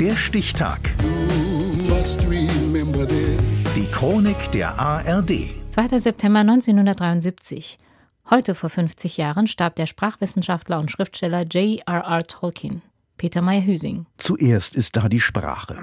Der Stichtag. Die Chronik der ARD. 2. September 1973. Heute vor 50 Jahren starb der Sprachwissenschaftler und Schriftsteller J.R.R. Tolkien. Peter Meyer-Hüsing. Zuerst ist da die Sprache.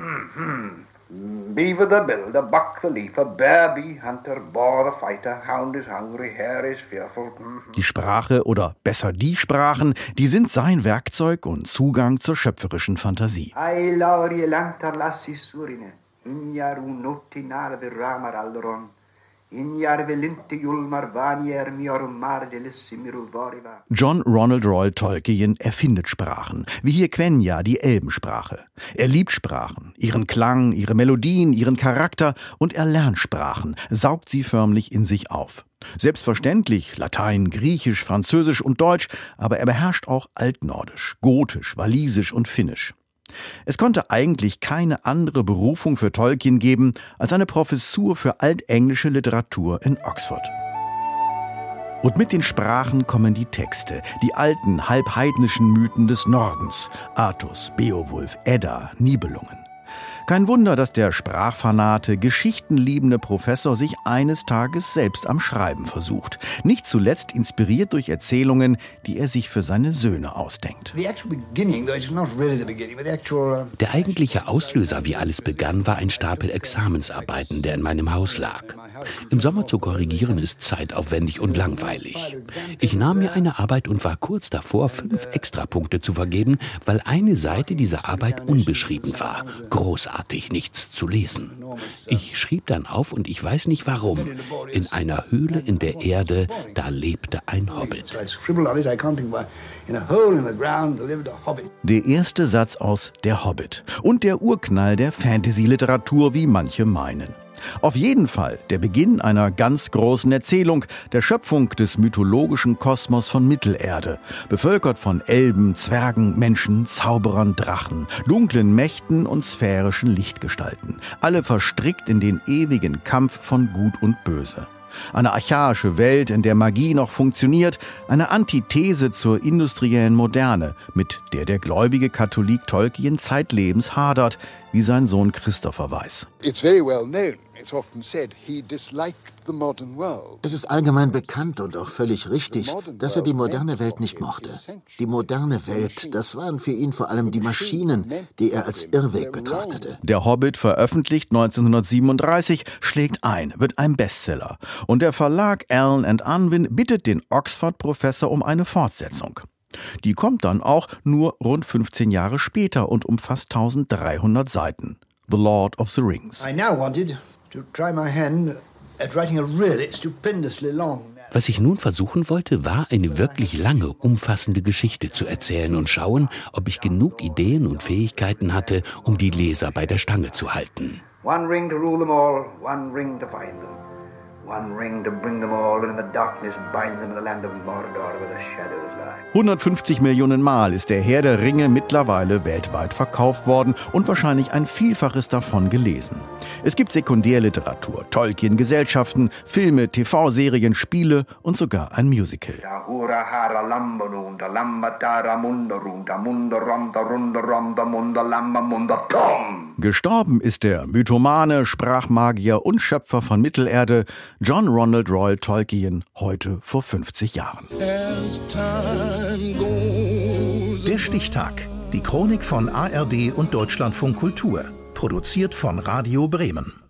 Beaver the builder, buck the leaper, bear bee hunter, boar the fighter, hound is hungry, hare is fearful. Die Sprache oder besser die Sprachen, die sind sein Werkzeug und Zugang zur schöpferischen Fantasie. Ai lauri lantar lassi surine, injar unotti narve ramar alderon. John Ronald Roy Tolkien erfindet Sprachen, wie hier Quenya, die Elbensprache. Er liebt Sprachen, ihren Klang, ihre Melodien, ihren Charakter und er lernt Sprachen, saugt sie förmlich in sich auf. Selbstverständlich Latein, Griechisch, Französisch und Deutsch, aber er beherrscht auch Altnordisch, Gotisch, Walisisch und Finnisch. Es konnte eigentlich keine andere Berufung für Tolkien geben als eine Professur für altenglische Literatur in Oxford. Und mit den Sprachen kommen die Texte, die alten halbheidnischen Mythen des Nordens, Artus, Beowulf, Edda, Nibelungen. Kein Wunder, dass der sprachfanate, geschichtenliebende Professor sich eines Tages selbst am Schreiben versucht. Nicht zuletzt inspiriert durch Erzählungen, die er sich für seine Söhne ausdenkt. Der eigentliche Auslöser, wie alles begann, war ein Stapel Examensarbeiten, der in meinem Haus lag. Im Sommer zu korrigieren ist zeitaufwendig und langweilig. Ich nahm mir eine Arbeit und war kurz davor, fünf Extrapunkte zu vergeben, weil eine Seite dieser Arbeit unbeschrieben war. Großartig nichts zu lesen. Ich schrieb dann auf und ich weiß nicht warum. In einer Höhle in der Erde, da lebte ein Hobbit. Der erste Satz aus Der Hobbit und der Urknall der Fantasy-Literatur, wie manche meinen. Auf jeden Fall der Beginn einer ganz großen Erzählung, der Schöpfung des mythologischen Kosmos von Mittelerde, bevölkert von Elben, Zwergen, Menschen, Zauberern, Drachen, dunklen Mächten und sphärischen Lichtgestalten, alle verstrickt in den ewigen Kampf von Gut und Böse. Eine archaische Welt, in der Magie noch funktioniert, eine Antithese zur industriellen Moderne, mit der der gläubige Katholik Tolkien zeitlebens hadert, wie sein Sohn Christopher weiß. It's very well known es ist allgemein bekannt und auch völlig richtig, dass er die moderne Welt nicht mochte. Die moderne Welt, das waren für ihn vor allem die Maschinen, die er als Irrweg betrachtete. Der Hobbit, veröffentlicht 1937, schlägt ein, wird ein Bestseller. Und der Verlag Allen Unwin bittet den Oxford-Professor um eine Fortsetzung. Die kommt dann auch nur rund 15 Jahre später und umfasst 1300 Seiten. The Lord of the Rings. I now wanted was ich nun versuchen wollte, war eine wirklich lange, umfassende Geschichte zu erzählen und schauen, ob ich genug Ideen und Fähigkeiten hatte, um die Leser bei der Stange zu halten. One ring to rule them all, one ring to find them. 150 Millionen Mal ist der Herr der Ringe mittlerweile weltweit verkauft worden und wahrscheinlich ein Vielfaches davon gelesen. Es gibt Sekundärliteratur, Tolkien-Gesellschaften, Filme, TV-Serien, Spiele und sogar ein Musical. Gestorben ist der Mythomane, Sprachmagier und Schöpfer von Mittelerde John Ronald Roy Tolkien heute vor 50 Jahren. Der Stichtag. Die Chronik von ARD und Deutschlandfunk Kultur. Produziert von Radio Bremen.